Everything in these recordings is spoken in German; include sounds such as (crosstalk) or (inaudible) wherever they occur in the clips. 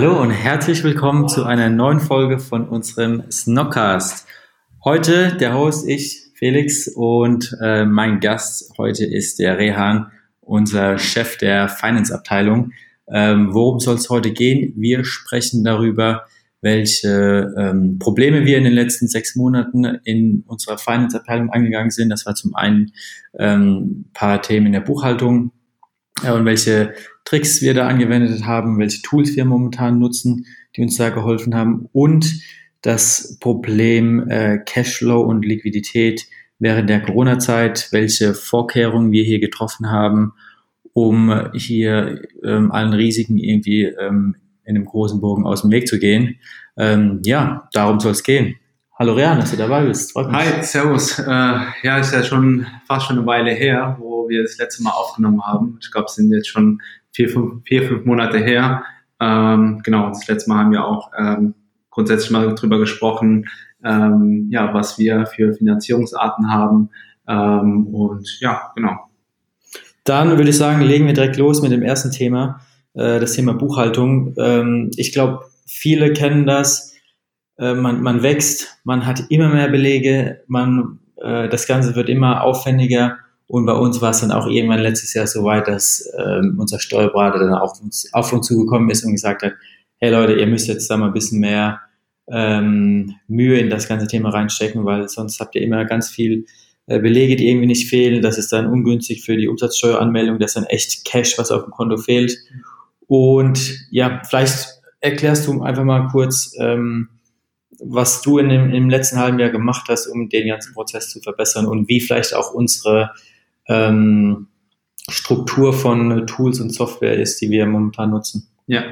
Hallo und herzlich willkommen zu einer neuen Folge von unserem Snockcast. Heute der Host ich, Felix, und äh, mein Gast heute ist der Rehan, unser Chef der Finance-Abteilung. Ähm, worum soll es heute gehen? Wir sprechen darüber, welche ähm, Probleme wir in den letzten sechs Monaten in unserer Finance-Abteilung angegangen sind. Das war zum einen ähm, paar Themen in der Buchhaltung äh, und welche Tricks wir da angewendet haben, welche Tools wir momentan nutzen, die uns da geholfen haben und das Problem äh, Cashflow und Liquidität während der Corona-Zeit, welche Vorkehrungen wir hier getroffen haben, um hier ähm, allen Risiken irgendwie ähm, in einem großen Bogen aus dem Weg zu gehen. Ähm, ja, darum soll es gehen. Hallo Rian, dass du dabei bist. Hi, servus. Äh, ja, ist ja schon fast schon eine Weile her, wo wir das letzte Mal aufgenommen haben. Ich glaube, es sind jetzt schon vier, fünf, vier, fünf Monate her. Ähm, genau, das letzte Mal haben wir auch ähm, grundsätzlich mal drüber gesprochen, ähm, ja, was wir für Finanzierungsarten haben. Ähm, und ja, genau. Dann würde ich sagen, legen wir direkt los mit dem ersten Thema, äh, das Thema Buchhaltung. Ähm, ich glaube, viele kennen das. Äh, man, man wächst, man hat immer mehr Belege, man, äh, das Ganze wird immer aufwendiger und bei uns war es dann auch irgendwann letztes Jahr so weit, dass ähm, unser Steuerberater dann auf uns, auf uns zugekommen ist und gesagt hat, hey Leute, ihr müsst jetzt da mal ein bisschen mehr ähm, Mühe in das ganze Thema reinstecken, weil sonst habt ihr immer ganz viel äh, Belege, die irgendwie nicht fehlen. Das ist dann ungünstig für die Umsatzsteueranmeldung. Das ist dann echt Cash, was auf dem Konto fehlt. Und ja, vielleicht erklärst du einfach mal kurz, ähm, was du in dem, im letzten halben Jahr gemacht hast, um den ganzen Prozess zu verbessern und wie vielleicht auch unsere ähm, Struktur von Tools und Software ist, die wir momentan nutzen. Ja,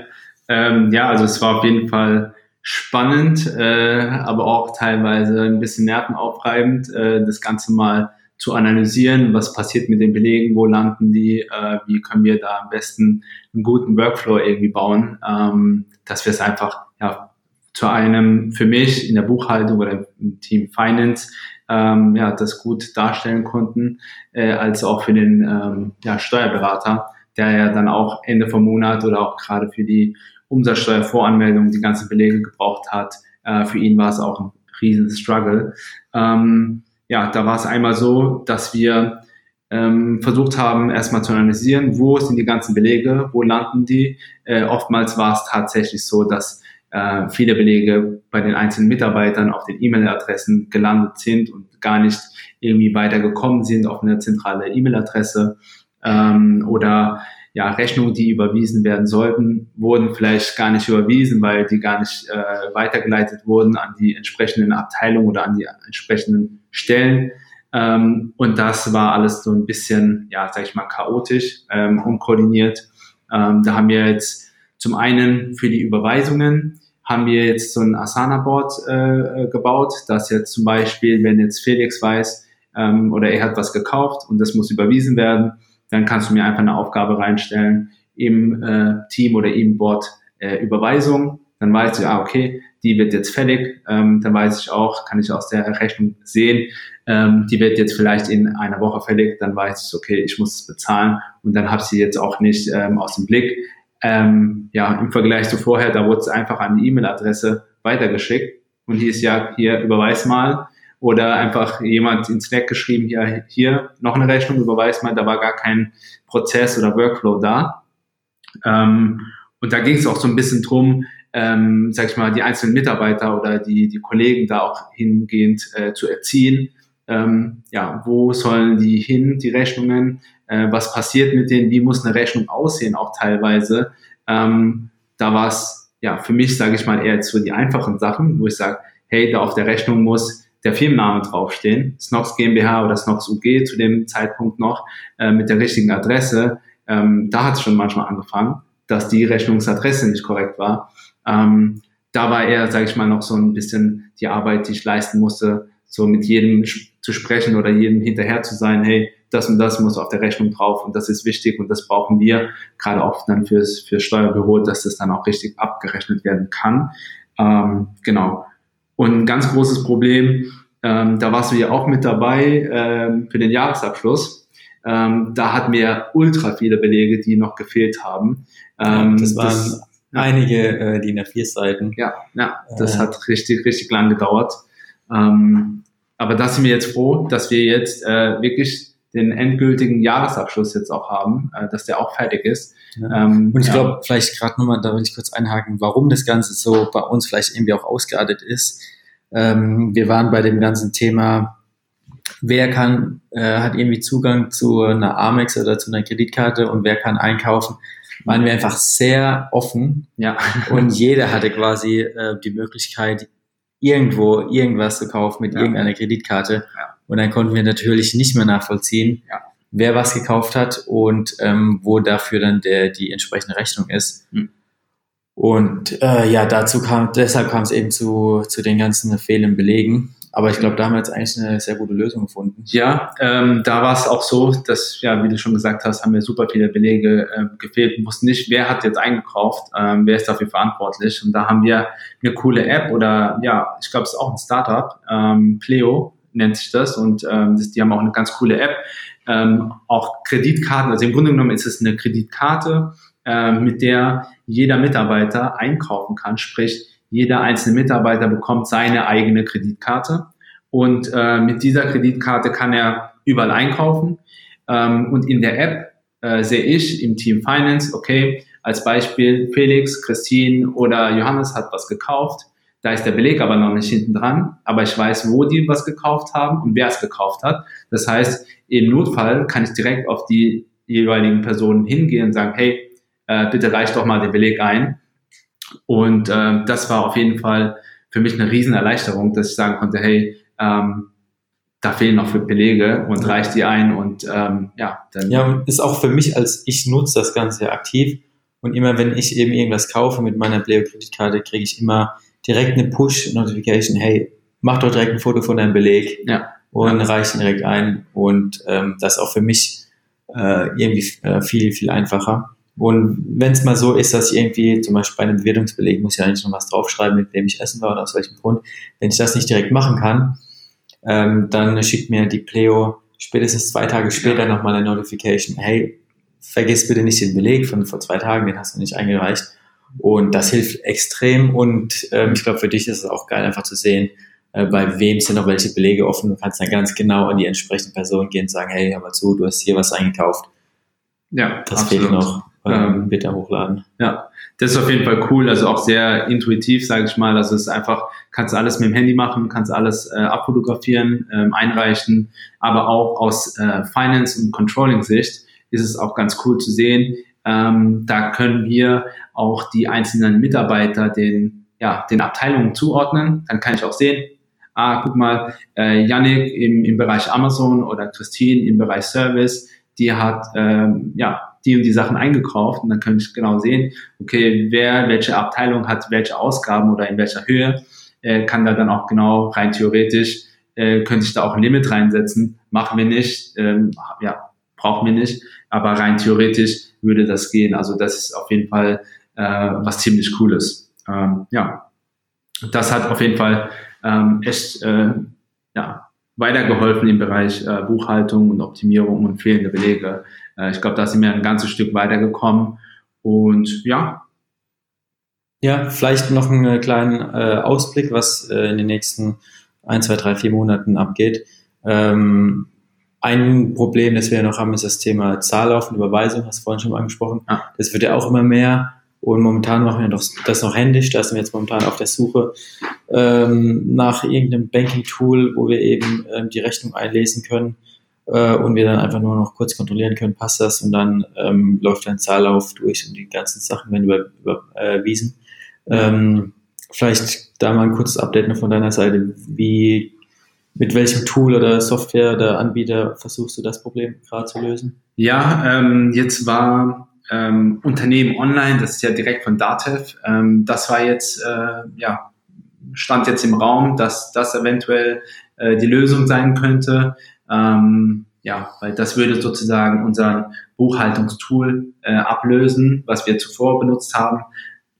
ähm, ja, also es war auf jeden Fall spannend, äh, aber auch teilweise ein bisschen nervenaufreibend, äh, das Ganze mal zu analysieren, was passiert mit den Belegen, wo landen die, äh, wie können wir da am besten einen guten Workflow irgendwie bauen, ähm, dass wir es einfach ja, zu einem für mich in der Buchhaltung oder im Team Finance ähm, ja, das gut darstellen konnten, äh, als auch für den ähm, ja, Steuerberater, der ja dann auch Ende vom Monat oder auch gerade für die Umsatzsteuervoranmeldung die ganzen Belege gebraucht hat. Äh, für ihn war es auch ein riesen Struggle. Ähm, ja, da war es einmal so, dass wir ähm, versucht haben, erstmal zu analysieren, wo sind die ganzen Belege, wo landen die. Äh, oftmals war es tatsächlich so, dass äh, viele Belege bei den einzelnen Mitarbeitern auf den E-Mail-Adressen gelandet sind und gar nicht irgendwie weitergekommen sind auf eine zentrale E-Mail-Adresse ähm, oder ja, Rechnungen, die überwiesen werden sollten, wurden vielleicht gar nicht überwiesen, weil die gar nicht äh, weitergeleitet wurden an die entsprechenden Abteilungen oder an die entsprechenden Stellen. Ähm, und das war alles so ein bisschen, ja, sag ich mal, chaotisch, ähm, unkoordiniert. Ähm, da haben wir jetzt zum einen für die Überweisungen haben wir jetzt so ein Asana-Board äh, gebaut, dass jetzt zum Beispiel, wenn jetzt Felix weiß ähm, oder er hat was gekauft und das muss überwiesen werden, dann kannst du mir einfach eine Aufgabe reinstellen im äh, Team oder im Board äh, Überweisung. Dann weiß ich, ah, okay, die wird jetzt fällig. Ähm, dann weiß ich auch, kann ich aus der Rechnung sehen, ähm, die wird jetzt vielleicht in einer Woche fällig. Dann weiß ich, okay, ich muss es bezahlen und dann habe ich sie jetzt auch nicht ähm, aus dem Blick. Ähm, ja, im Vergleich zu vorher, da wurde es einfach an die E-Mail-Adresse weitergeschickt und hieß ja, hier überweis mal oder einfach jemand ins Slack geschrieben, hier, hier noch eine Rechnung, überweis mal, da war gar kein Prozess oder Workflow da. Ähm, und da ging es auch so ein bisschen drum, ähm, sag ich mal, die einzelnen Mitarbeiter oder die, die Kollegen da auch hingehend äh, zu erziehen. Ähm, ja, wo sollen die hin, die Rechnungen? Äh, was passiert mit denen? Wie muss eine Rechnung aussehen, auch teilweise? Ähm, da war es ja für mich, sage ich mal, eher jetzt so die einfachen Sachen, wo ich sage, hey, da auf der Rechnung muss der Firmenname draufstehen, Snox GmbH oder Snox UG zu dem Zeitpunkt noch, äh, mit der richtigen Adresse. Ähm, da hat es schon manchmal angefangen, dass die Rechnungsadresse nicht korrekt war. Ähm, da war eher, sage ich mal, noch so ein bisschen die Arbeit, die ich leisten musste, so mit jedem zu sprechen oder jedem hinterher zu sein, hey, das und das muss auf der Rechnung drauf und das ist wichtig und das brauchen wir, gerade auch dann fürs, fürs Steuerbüro, dass das dann auch richtig abgerechnet werden kann. Ähm, genau. Und ein ganz großes Problem, ähm, da warst du ja auch mit dabei ähm, für den Jahresabschluss. Ähm, da hatten wir ultra viele Belege, die noch gefehlt haben. Ähm, das waren das, einige äh, die nach vier Seiten. Ja, ja, das äh. hat richtig, richtig lang gedauert. Ähm, aber da sind wir jetzt froh, dass wir jetzt äh, wirklich den endgültigen Jahresabschluss jetzt auch haben, äh, dass der auch fertig ist. Ja. Ähm, und ich ja. glaube, vielleicht gerade nochmal, da will ich kurz einhaken, warum das Ganze so bei uns vielleicht irgendwie auch ausgeartet ist. Ähm, wir waren bei dem ganzen Thema, wer kann, äh, hat irgendwie Zugang zu einer Amex oder zu einer Kreditkarte und wer kann einkaufen, waren wir einfach sehr offen. Ja. Und jeder hatte quasi äh, die Möglichkeit, irgendwo irgendwas zu kaufen mit ja. irgendeiner Kreditkarte. Ja. Und dann konnten wir natürlich nicht mehr nachvollziehen, ja. wer was gekauft hat und ähm, wo dafür dann der, die entsprechende Rechnung ist. Mhm. Und äh, ja, dazu kam, deshalb kam es eben zu, zu den ganzen fehlenden Belegen. Aber ich glaube, da haben wir jetzt eigentlich eine sehr gute Lösung gefunden. Ja, ähm, da war es auch so, dass, ja, wie du schon gesagt hast, haben wir super viele Belege äh, gefehlt. Wir wussten nicht, wer hat jetzt eingekauft, ähm, wer ist dafür verantwortlich. Und da haben wir eine coole App oder ja, ich glaube, es ist auch ein Startup, ähm, Pleo nennt sich das. Und ähm, das, die haben auch eine ganz coole App. Ähm, auch Kreditkarten, also im Grunde genommen ist es eine Kreditkarte, äh, mit der jeder Mitarbeiter einkaufen kann, sprich jeder einzelne Mitarbeiter bekommt seine eigene Kreditkarte und äh, mit dieser Kreditkarte kann er überall einkaufen. Ähm, und in der App äh, sehe ich im Team Finance, okay, als Beispiel Felix, Christine oder Johannes hat was gekauft. Da ist der Beleg aber noch nicht hinten dran, aber ich weiß, wo die was gekauft haben und wer es gekauft hat. Das heißt, im Notfall kann ich direkt auf die jeweiligen Personen hingehen und sagen, hey, äh, bitte reicht doch mal den Beleg ein. Und äh, das war auf jeden Fall für mich eine Riesenerleichterung, dass ich sagen konnte, hey, ähm, da fehlen noch für Belege und reicht die ein und ähm, ja, dann. Ja, ist auch für mich als ich nutze das Ganze aktiv und immer wenn ich eben irgendwas kaufe mit meiner Pleo-Kreditkarte, kriege ich immer direkt eine Push-Notification, hey, mach doch direkt ein Foto von deinem Beleg ja. und ja. reicht ihn direkt ein und ähm, das ist auch für mich äh, irgendwie äh, viel, viel einfacher. Und wenn es mal so ist, dass ich irgendwie, zum Beispiel bei einem Bewertungsbeleg, muss ich eigentlich noch was draufschreiben, mit wem ich essen war oder aus welchem Grund. Wenn ich das nicht direkt machen kann, ähm, dann schickt mir die Pleo spätestens zwei Tage später ja. nochmal eine Notification. Hey, vergiss bitte nicht den Beleg von vor zwei Tagen, den hast du nicht eingereicht. Und das hilft extrem. Und ähm, ich glaube, für dich ist es auch geil, einfach zu sehen, äh, bei wem sind noch welche Belege offen. Du kannst dann ganz genau an die entsprechende Person gehen und sagen, hey, hör mal zu, du hast hier was eingekauft. Ja, das absolut. fehlt noch ähm, bitte hochladen. Ja, das ist auf jeden Fall cool, also auch sehr intuitiv, sage ich mal. Also es ist einfach, kannst alles mit dem Handy machen, kannst alles äh, abfotografieren, ähm, einreichen, aber auch aus äh, Finance- und Controlling-Sicht ist es auch ganz cool zu sehen. Ähm, da können wir auch die einzelnen Mitarbeiter den, ja, den Abteilungen zuordnen. Dann kann ich auch sehen, ah, guck mal, äh, Yannick im, im Bereich Amazon oder Christine im Bereich Service, die hat ähm, ja die und die Sachen eingekauft und dann kann ich genau sehen, okay, wer, welche Abteilung hat welche Ausgaben oder in welcher Höhe, äh, kann da dann auch genau rein theoretisch, äh, könnte ich da auch ein Limit reinsetzen, machen wir nicht, ähm, ja, brauchen wir nicht, aber rein theoretisch würde das gehen. Also das ist auf jeden Fall äh, was ziemlich Cooles. Ähm, ja, das hat auf jeden Fall ähm, echt äh, ja, weitergeholfen im Bereich äh, Buchhaltung und Optimierung und fehlende Belege. Äh, ich glaube, da sind wir ein ganzes Stück weitergekommen. Und ja. Ja, vielleicht noch einen kleinen äh, Ausblick, was äh, in den nächsten ein, zwei, drei, vier Monaten abgeht. Ähm, ein Problem, das wir noch haben, ist das Thema Zahllauf und Überweisung, hast du vorhin schon mal angesprochen. Ah. Das wird ja auch immer mehr. Und momentan machen wir das noch händisch. Da sind wir jetzt momentan auf der Suche ähm, nach irgendeinem Banking-Tool, wo wir eben ähm, die Rechnung einlesen können äh, und wir dann einfach nur noch kurz kontrollieren können, passt das und dann ähm, läuft ein Zahllauf durch und die ganzen Sachen werden über, überwiesen. Ähm, vielleicht da mal ein kurzes Update noch von deiner Seite. Wie, mit welchem Tool oder Software oder Anbieter versuchst du das Problem gerade zu lösen? Ja, ähm, jetzt war ähm, Unternehmen online, das ist ja direkt von Datev. Ähm, das war jetzt, äh, ja, stand jetzt im Raum, dass das eventuell äh, die Lösung sein könnte. Ähm, ja, weil das würde sozusagen unser Buchhaltungstool äh, ablösen, was wir zuvor benutzt haben.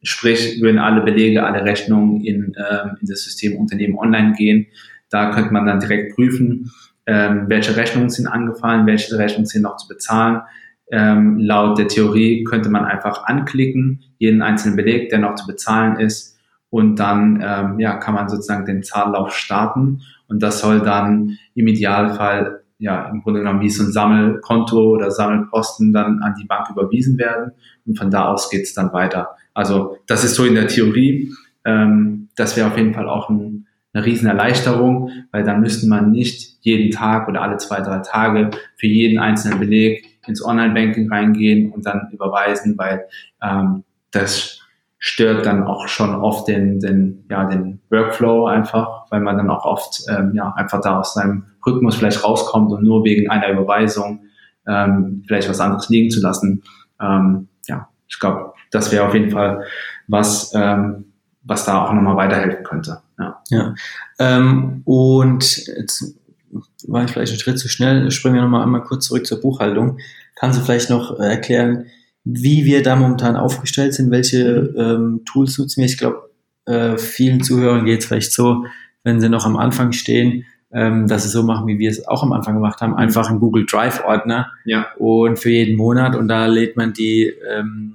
Sprich, würden alle Belege, alle Rechnungen in, ähm, in das System Unternehmen online gehen. Da könnte man dann direkt prüfen, ähm, welche Rechnungen sind angefallen, welche Rechnungen sind noch zu bezahlen. Ähm, laut der Theorie könnte man einfach anklicken, jeden einzelnen Beleg, der noch zu bezahlen ist. Und dann ähm, ja, kann man sozusagen den Zahllauf starten. Und das soll dann im Idealfall ja im Grunde genommen wie so ein Sammelkonto oder Sammelposten dann an die Bank überwiesen werden. Und von da aus geht's dann weiter. Also das ist so in der Theorie. Ähm, das wäre auf jeden Fall auch ein, eine Riesenerleichterung, weil dann müsste man nicht jeden Tag oder alle zwei, drei Tage für jeden einzelnen Beleg ins Online-Banking reingehen und dann überweisen, weil ähm, das stört dann auch schon oft den, den, ja, den Workflow einfach, weil man dann auch oft ähm, ja, einfach da aus seinem Rhythmus vielleicht rauskommt und nur wegen einer Überweisung ähm, vielleicht was anderes liegen zu lassen. Ähm, ja, ich glaube, das wäre auf jeden Fall was, ähm, was da auch nochmal weiterhelfen könnte. Ja. ja. Ähm, und jetzt war ich vielleicht einen Schritt zu schnell, springen wir nochmal einmal kurz zurück zur Buchhaltung. Kannst du vielleicht noch äh, erklären, wie wir da momentan aufgestellt sind, welche ähm, Tools nutzen wir? Ich glaube, äh, vielen Zuhörern geht es vielleicht so, wenn sie noch am Anfang stehen, ähm, dass sie so machen, wie wir es auch am Anfang gemacht haben, einfach einen Google Drive Ordner ja. und für jeden Monat und da lädt man die ähm,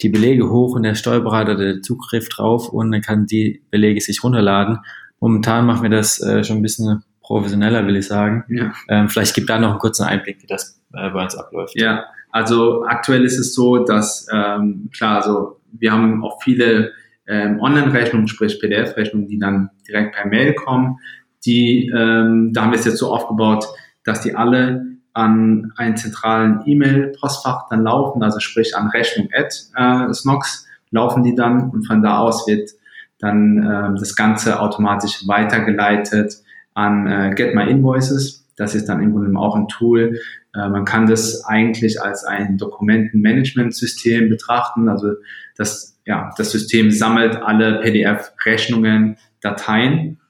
die Belege hoch und der Steuerberater der Zugriff drauf und dann kann die Belege sich runterladen. Momentan machen wir das äh, schon ein bisschen professioneller, will ich sagen. Ja. Ähm, vielleicht gibt da noch einen kurzen Einblick, wie das äh, bei uns abläuft. Ja, also aktuell ist es so, dass ähm, klar, also wir haben auch viele ähm, Online-Rechnungen, sprich PDF-Rechnungen, die dann direkt per Mail kommen. Die, ähm, da haben wir es jetzt so aufgebaut, dass die alle an einen zentralen E-Mail-Postfach dann laufen, also sprich an Rechnung at äh, Snox laufen die dann und von da aus wird dann äh, das Ganze automatisch weitergeleitet an äh, Get My Invoices. Das ist dann im Grunde auch ein Tool. Äh, man kann das eigentlich als ein Dokumentenmanagementsystem betrachten. Also das, ja, das System sammelt alle PDF-Rechnungen, Dateien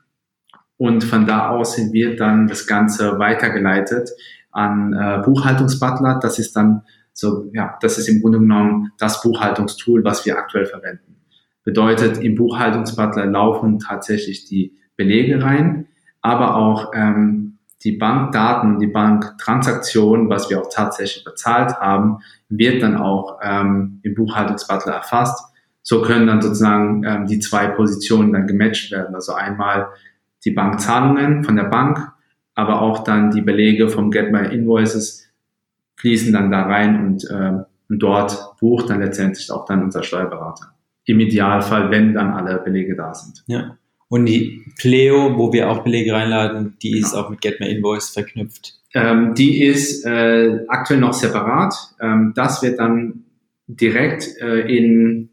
und von da aus wird dann das Ganze weitergeleitet an äh, Buchhaltungsbutler. Das ist dann so, ja, das ist im Grunde genommen das Buchhaltungstool, was wir aktuell verwenden. Bedeutet, im Buchhaltungsbutler laufen tatsächlich die Belege rein, aber auch ähm, die Bankdaten, die Banktransaktion, was wir auch tatsächlich bezahlt haben, wird dann auch ähm, im Buchhaltungsbutler erfasst. So können dann sozusagen ähm, die zwei Positionen dann gematcht werden. Also einmal die Bankzahlungen von der Bank aber auch dann die Belege vom Get My Invoices fließen dann da rein und, äh, und dort bucht dann letztendlich auch dann unser Steuerberater. Im Idealfall, wenn dann alle Belege da sind. Ja. Und die Pleo, wo wir auch Belege reinladen, die ist auch mit Get My Invoice verknüpft. Ähm, die ist äh, aktuell noch separat. Ähm, das wird dann direkt äh, in,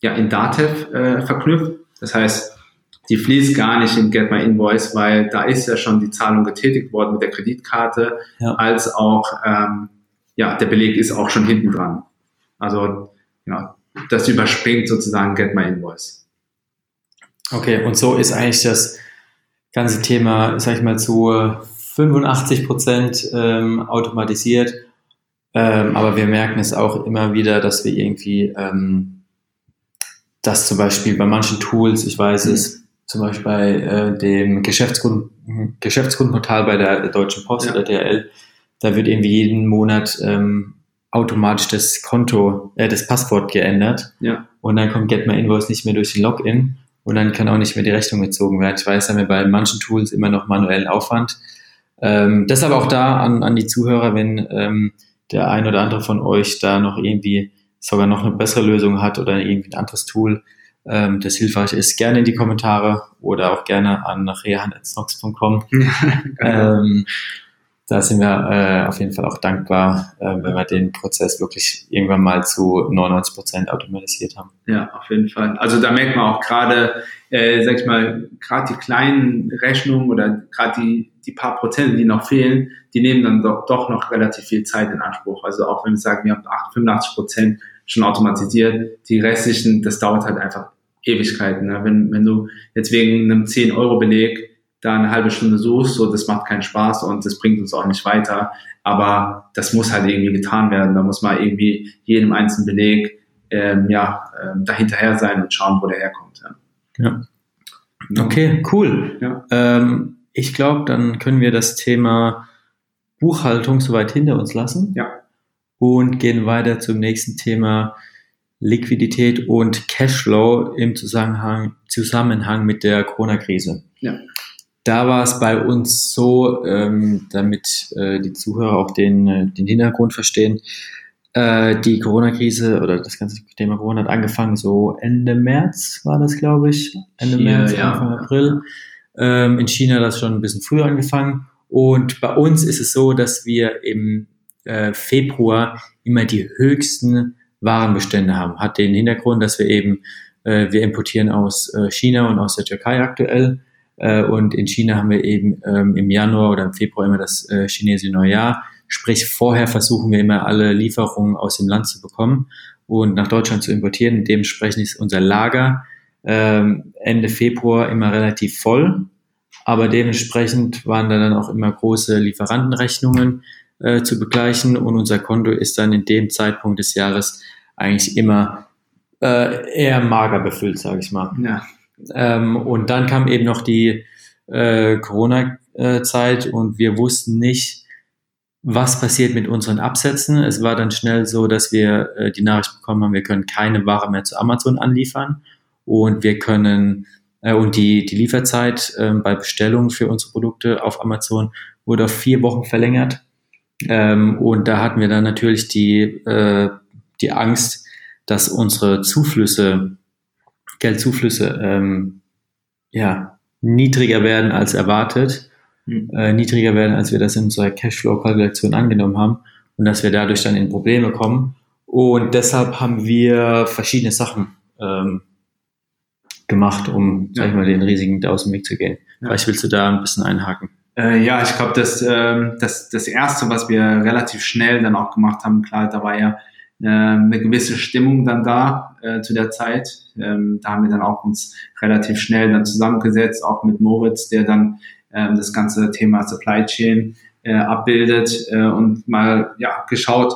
ja, in Datev äh, verknüpft. Das heißt, die fließt gar nicht in Get My Invoice, weil da ist ja schon die Zahlung getätigt worden mit der Kreditkarte, ja. als auch ähm, ja der Beleg ist auch schon hinten dran. Also genau, das überspringt sozusagen Get My Invoice. Okay, und so ist eigentlich das ganze Thema, sag ich mal, zu 85 Prozent ähm, automatisiert. Ähm, aber wir merken es auch immer wieder, dass wir irgendwie, ähm, dass zum Beispiel bei manchen Tools, ich weiß es, zum Beispiel bei äh, dem Geschäftskunden, Geschäftskundenportal bei der Deutschen Post ja. oder DRL, da wird irgendwie jeden Monat ähm, automatisch das Konto, äh, das Passwort geändert. Ja. Und dann kommt Get My Invoice nicht mehr durch den Login und dann kann auch nicht mehr die Rechnung gezogen werden. Ich weiß, haben wir bei manchen Tools immer noch manuellen Aufwand. Ähm, deshalb auch da an, an die Zuhörer, wenn ähm, der ein oder andere von euch da noch irgendwie sogar noch eine bessere Lösung hat oder irgendwie ein anderes Tool, ähm, das hilfreich ist, gerne in die Kommentare oder auch gerne an rehan.snox.com. (laughs) ähm, da sind wir äh, auf jeden Fall auch dankbar, äh, wenn wir den Prozess wirklich irgendwann mal zu 99 Prozent automatisiert haben. Ja, auf jeden Fall. Also da merkt man auch gerade, äh, sag ich mal, gerade die kleinen Rechnungen oder gerade die, die paar Prozent, die noch fehlen, die nehmen dann doch, doch noch relativ viel Zeit in Anspruch. Also auch wenn wir sagen, wir haben 85 Prozent schon automatisiert, die restlichen, das dauert halt einfach Ewigkeiten. Ne? Wenn, wenn du jetzt wegen einem 10-Euro-Beleg da eine halbe Stunde suchst, so das macht keinen Spaß und das bringt uns auch nicht weiter. Aber das muss halt irgendwie getan werden. Da muss man irgendwie jedem einzelnen Beleg ähm, ja, ähm, dahinterher sein und schauen, wo der herkommt. Ja. ja. Okay, cool. Ja. Ähm, ich glaube, dann können wir das Thema Buchhaltung soweit hinter uns lassen. Ja. Und gehen weiter zum nächsten Thema Liquidität und Cashflow im Zusammenhang, Zusammenhang mit der Corona-Krise. Ja. Da war es bei uns so, ähm, damit äh, die Zuhörer auch den, äh, den Hintergrund verstehen, äh, die Corona-Krise oder das ganze Thema Corona hat angefangen so Ende März war das, glaube ich. Ende Hier, März, ja. Anfang April. Ähm, in China hat das schon ein bisschen früher angefangen. Und bei uns ist es so, dass wir im äh, Februar immer die höchsten Warenbestände haben. Hat den Hintergrund, dass wir eben, äh, wir importieren aus äh, China und aus der Türkei aktuell äh, und in China haben wir eben ähm, im Januar oder im Februar immer das äh, chinesische Neujahr. Sprich, vorher versuchen wir immer alle Lieferungen aus dem Land zu bekommen und nach Deutschland zu importieren. Dementsprechend ist unser Lager ähm, Ende Februar immer relativ voll. Aber dementsprechend waren da dann auch immer große Lieferantenrechnungen äh, zu begleichen und unser Konto ist dann in dem Zeitpunkt des Jahres eigentlich immer äh, eher mager befüllt, sage ich mal. Ja. Ähm, und dann kam eben noch die äh, Corona-Zeit und wir wussten nicht, was passiert mit unseren Absätzen. Es war dann schnell so, dass wir äh, die Nachricht bekommen haben, wir können keine Ware mehr zu Amazon anliefern und wir können äh, und die, die Lieferzeit äh, bei Bestellungen für unsere Produkte auf Amazon wurde auf vier Wochen verlängert. Ähm, und da hatten wir dann natürlich die, äh, die Angst, dass unsere Zuflüsse Geldzuflüsse ähm, ja, niedriger werden als erwartet, mhm. äh, niedriger werden, als wir das in unserer Cashflow-Kalkulation angenommen haben und dass wir dadurch dann in Probleme kommen. Und deshalb haben wir verschiedene Sachen ähm, gemacht, um, ja. sag ich mal, den riesigen aus dem Weg zu gehen. Ja. Vielleicht willst du da ein bisschen einhaken. Äh, ja, ich glaube, das, äh, das, das Erste, was wir relativ schnell dann auch gemacht haben, klar, da war ja eine gewisse Stimmung dann da äh, zu der Zeit. Ähm, da haben wir dann auch uns relativ schnell dann zusammengesetzt, auch mit Moritz, der dann äh, das ganze Thema Supply Chain äh, abbildet äh, und mal ja geschaut,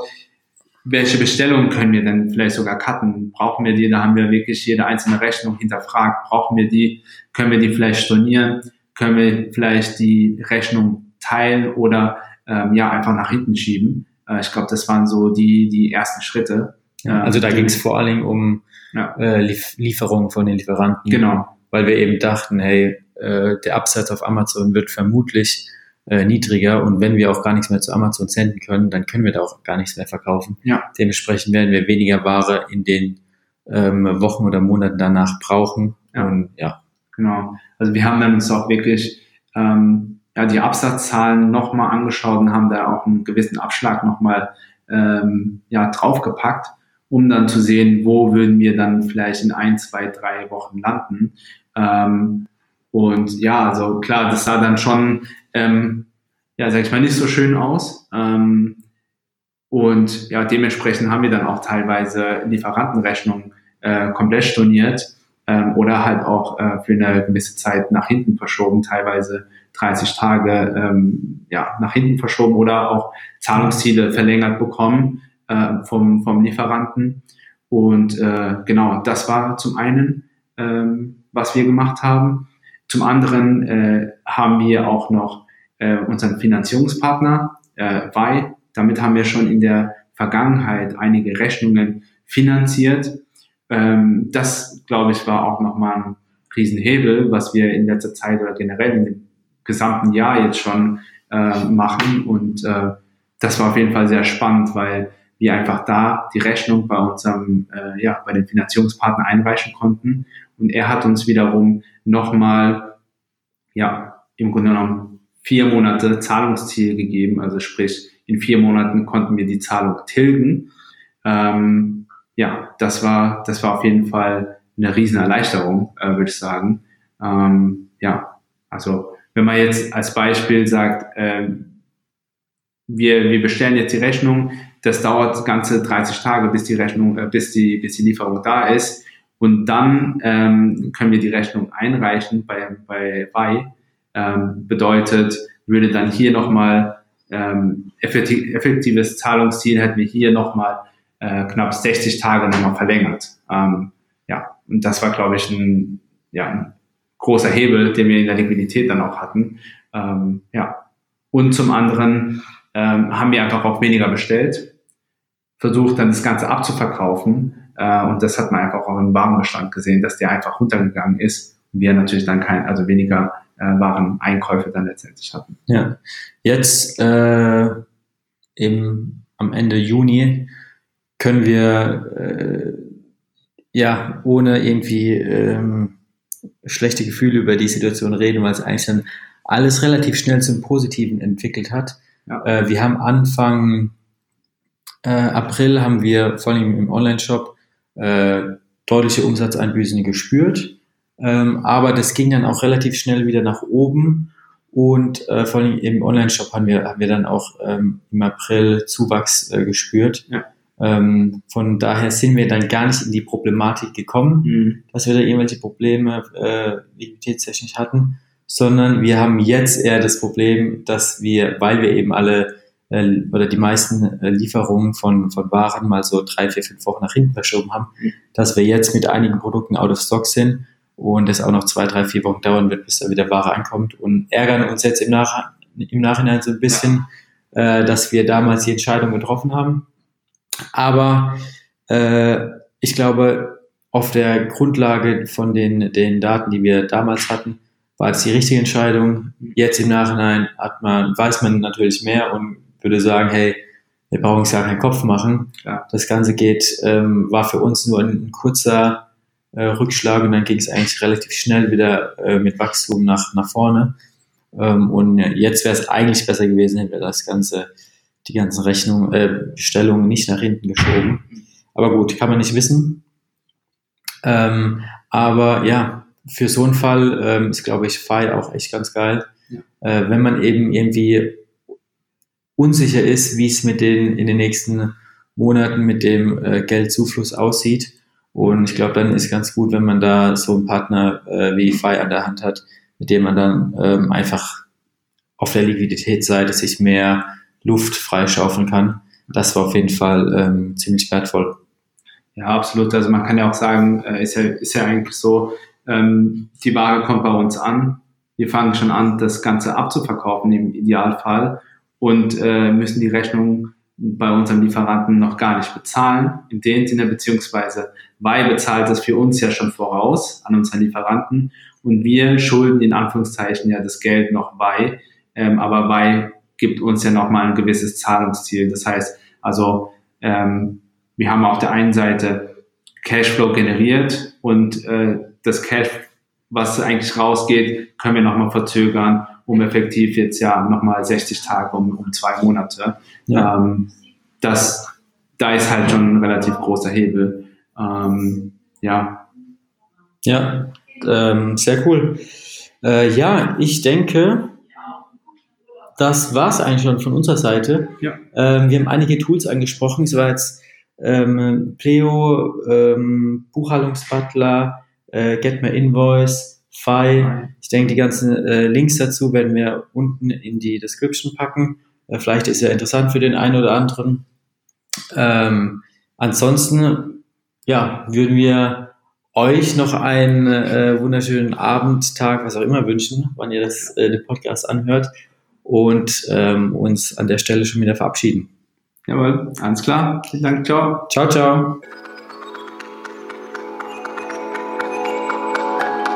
welche Bestellungen können wir denn vielleicht sogar cutten? Brauchen wir die? Da haben wir wirklich jede einzelne Rechnung hinterfragt. Brauchen wir die? Können wir die vielleicht stornieren? Können wir vielleicht die Rechnung teilen oder ähm, ja einfach nach hinten schieben? Äh, ich glaube, das waren so die, die ersten Schritte. Ja, also da ging es vor allen Dingen um ja. äh, Lief Lieferungen von den Lieferanten. Genau. Weil wir eben dachten, hey, äh, der Absatz auf Amazon wird vermutlich äh, niedriger und wenn wir auch gar nichts mehr zu Amazon senden können, dann können wir da auch gar nichts mehr verkaufen. Ja. Dementsprechend werden wir weniger Ware in den ähm, Wochen oder Monaten danach brauchen. Ja. Und ja. Genau. Also wir haben dann uns auch wirklich ähm, ja, die Absatzzahlen nochmal angeschaut und haben da auch einen gewissen Abschlag nochmal ähm, ja, draufgepackt, um dann zu sehen, wo würden wir dann vielleicht in ein, zwei, drei Wochen landen. Ähm, und ja, also klar, das sah dann schon, ähm, ja, sag ich mal, nicht so schön aus. Ähm, und ja, dementsprechend haben wir dann auch teilweise Lieferantenrechnungen äh, komplett storniert ähm, oder halt auch äh, für eine gewisse Zeit nach hinten verschoben, teilweise 30 Tage ähm, ja, nach hinten verschoben oder auch Zahlungsziele verlängert bekommen äh, vom, vom Lieferanten. Und äh, genau, das war zum einen, ähm, was wir gemacht haben. Zum anderen äh, haben wir auch noch äh, unseren Finanzierungspartner, äh, VAI. Damit haben wir schon in der Vergangenheit einige Rechnungen finanziert. Ähm, das, glaube ich, war auch nochmal ein Riesenhebel, was wir in letzter Zeit oder generell in dem gesamten Jahr jetzt schon äh, machen. Und äh, das war auf jeden Fall sehr spannend, weil wir einfach da die Rechnung bei unserem, äh, ja, bei den Finanzierungspartner einreichen konnten. Und er hat uns wiederum nochmal, ja, im Grunde genommen vier Monate Zahlungsziel gegeben, also sprich in vier Monaten konnten wir die Zahlung tilgen. Ähm, ja, das war das war auf jeden Fall eine riesen Erleichterung, äh, würde ich sagen. Ähm, ja, also wenn man jetzt als Beispiel sagt, äh, wir, wir bestellen jetzt die Rechnung, das dauert ganze 30 Tage, bis die Rechnung, äh, bis die, bis die Lieferung da ist. Und dann ähm, können wir die Rechnung einreichen bei, bei VAI. Ähm, bedeutet, würde dann hier nochmal ähm, effektiv, effektives Zahlungsziel hätten wir hier nochmal äh, knapp 60 Tage nochmal verlängert. Ähm, ja, und das war, glaube ich, ein, ja, großer Hebel, den wir in der Liquidität dann auch hatten. Ähm, ja. Und zum anderen ähm, haben wir einfach auch weniger bestellt, versucht dann das Ganze abzuverkaufen. Äh, und das hat man einfach auch im Warenbestand gesehen, dass der einfach runtergegangen ist und wir natürlich dann kein, also weniger äh, Wareneinkäufe dann letztendlich hatten. Ja, jetzt äh, im, am Ende Juni können wir äh, ja ohne irgendwie ähm, schlechte Gefühle über die Situation reden, weil es eigentlich dann alles relativ schnell zum Positiven entwickelt hat. Ja. Äh, wir haben Anfang äh, April haben wir vor allem im Online-Shop äh, deutliche Umsatzeinbüßen gespürt, ähm, aber das ging dann auch relativ schnell wieder nach oben und äh, vor allem im Online-Shop haben wir, haben wir dann auch ähm, im April Zuwachs äh, gespürt. Ja. Ähm, von daher sind wir dann gar nicht in die Problematik gekommen, mhm. dass wir da irgendwelche Probleme äh, liquiditätstechnisch hatten, sondern wir haben jetzt eher das Problem, dass wir, weil wir eben alle äh, oder die meisten äh, Lieferungen von, von Waren mal so drei, vier, fünf Wochen nach hinten verschoben haben, mhm. dass wir jetzt mit einigen Produkten out of stock sind und es auch noch zwei, drei, vier Wochen dauern wird, bis da wieder Ware ankommt und ärgern uns jetzt im, Nach im Nachhinein so ein bisschen, äh, dass wir damals die Entscheidung getroffen haben aber äh, ich glaube, auf der Grundlage von den, den Daten, die wir damals hatten, war es die richtige Entscheidung. Jetzt im Nachhinein hat man, weiß man natürlich mehr und würde sagen, hey, wir brauchen uns gar keinen Kopf machen. Ja. Das Ganze geht, ähm, war für uns nur ein, kurzer äh, Rückschlag und dann ging es eigentlich relativ schnell wieder äh, mit Wachstum nach, nach vorne. Ähm, und jetzt wäre es eigentlich besser gewesen, hätten wir das Ganze die ganzen Rechnungen, äh, Bestellungen nicht nach hinten geschoben. Aber gut, kann man nicht wissen. Ähm, aber ja, für so einen Fall ähm, ist, glaube ich, File auch echt ganz geil. Ja. Äh, wenn man eben irgendwie unsicher ist, wie es mit den in den nächsten Monaten mit dem äh, Geldzufluss aussieht. Und ich glaube, dann ist ganz gut, wenn man da so einen Partner äh, wie Fi an der Hand hat, mit dem man dann ähm, einfach auf der Liquiditätsseite sich mehr Luft freischaufeln kann. Das war auf jeden Fall ähm, ziemlich wertvoll. Ja, absolut. Also man kann ja auch sagen, äh, ist, ja, ist ja eigentlich so, ähm, die Ware kommt bei uns an. Wir fangen schon an, das Ganze abzuverkaufen im Idealfall und äh, müssen die Rechnung bei unserem Lieferanten noch gar nicht bezahlen. In dem Sinne, beziehungsweise weil bezahlt das für uns ja schon voraus an unseren Lieferanten und wir schulden in Anführungszeichen ja das Geld noch bei, ähm, aber bei gibt uns ja nochmal ein gewisses Zahlungsziel. Das heißt, also ähm, wir haben auf der einen Seite Cashflow generiert und äh, das Cash, was eigentlich rausgeht, können wir nochmal verzögern, um effektiv jetzt ja nochmal 60 Tage um, um zwei Monate. Ja. Ähm, das, da ist halt schon ein relativ großer Hebel. Ähm, ja. Ja, ähm, sehr cool. Äh, ja, ich denke, das war es eigentlich schon von unserer Seite. Ja. Ähm, wir haben einige Tools angesprochen. Es war jetzt ähm, Pleo, ähm, Buchhaltungsbutler, äh, Get My Invoice, Fi. Ich denke, die ganzen äh, Links dazu werden wir unten in die Description packen. Äh, vielleicht ist ja interessant für den einen oder anderen. Ähm, ansonsten, ja, würden wir euch noch einen äh, wunderschönen Abend, Tag, was auch immer wünschen, wann ihr das, äh, den Podcast anhört und ähm, uns an der Stelle schon wieder verabschieden. Jawohl, alles klar. Vielen Dank, ciao. Ciao, ciao.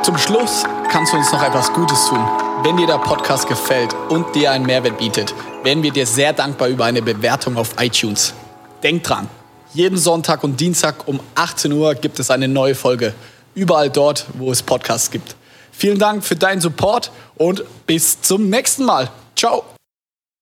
Zum Schluss kannst du uns noch etwas Gutes tun. Wenn dir der Podcast gefällt und dir einen Mehrwert bietet, wären wir dir sehr dankbar über eine Bewertung auf iTunes. Denk dran, jeden Sonntag und Dienstag um 18 Uhr gibt es eine neue Folge. Überall dort, wo es Podcasts gibt. Vielen Dank für deinen Support und bis zum nächsten Mal. Ciao.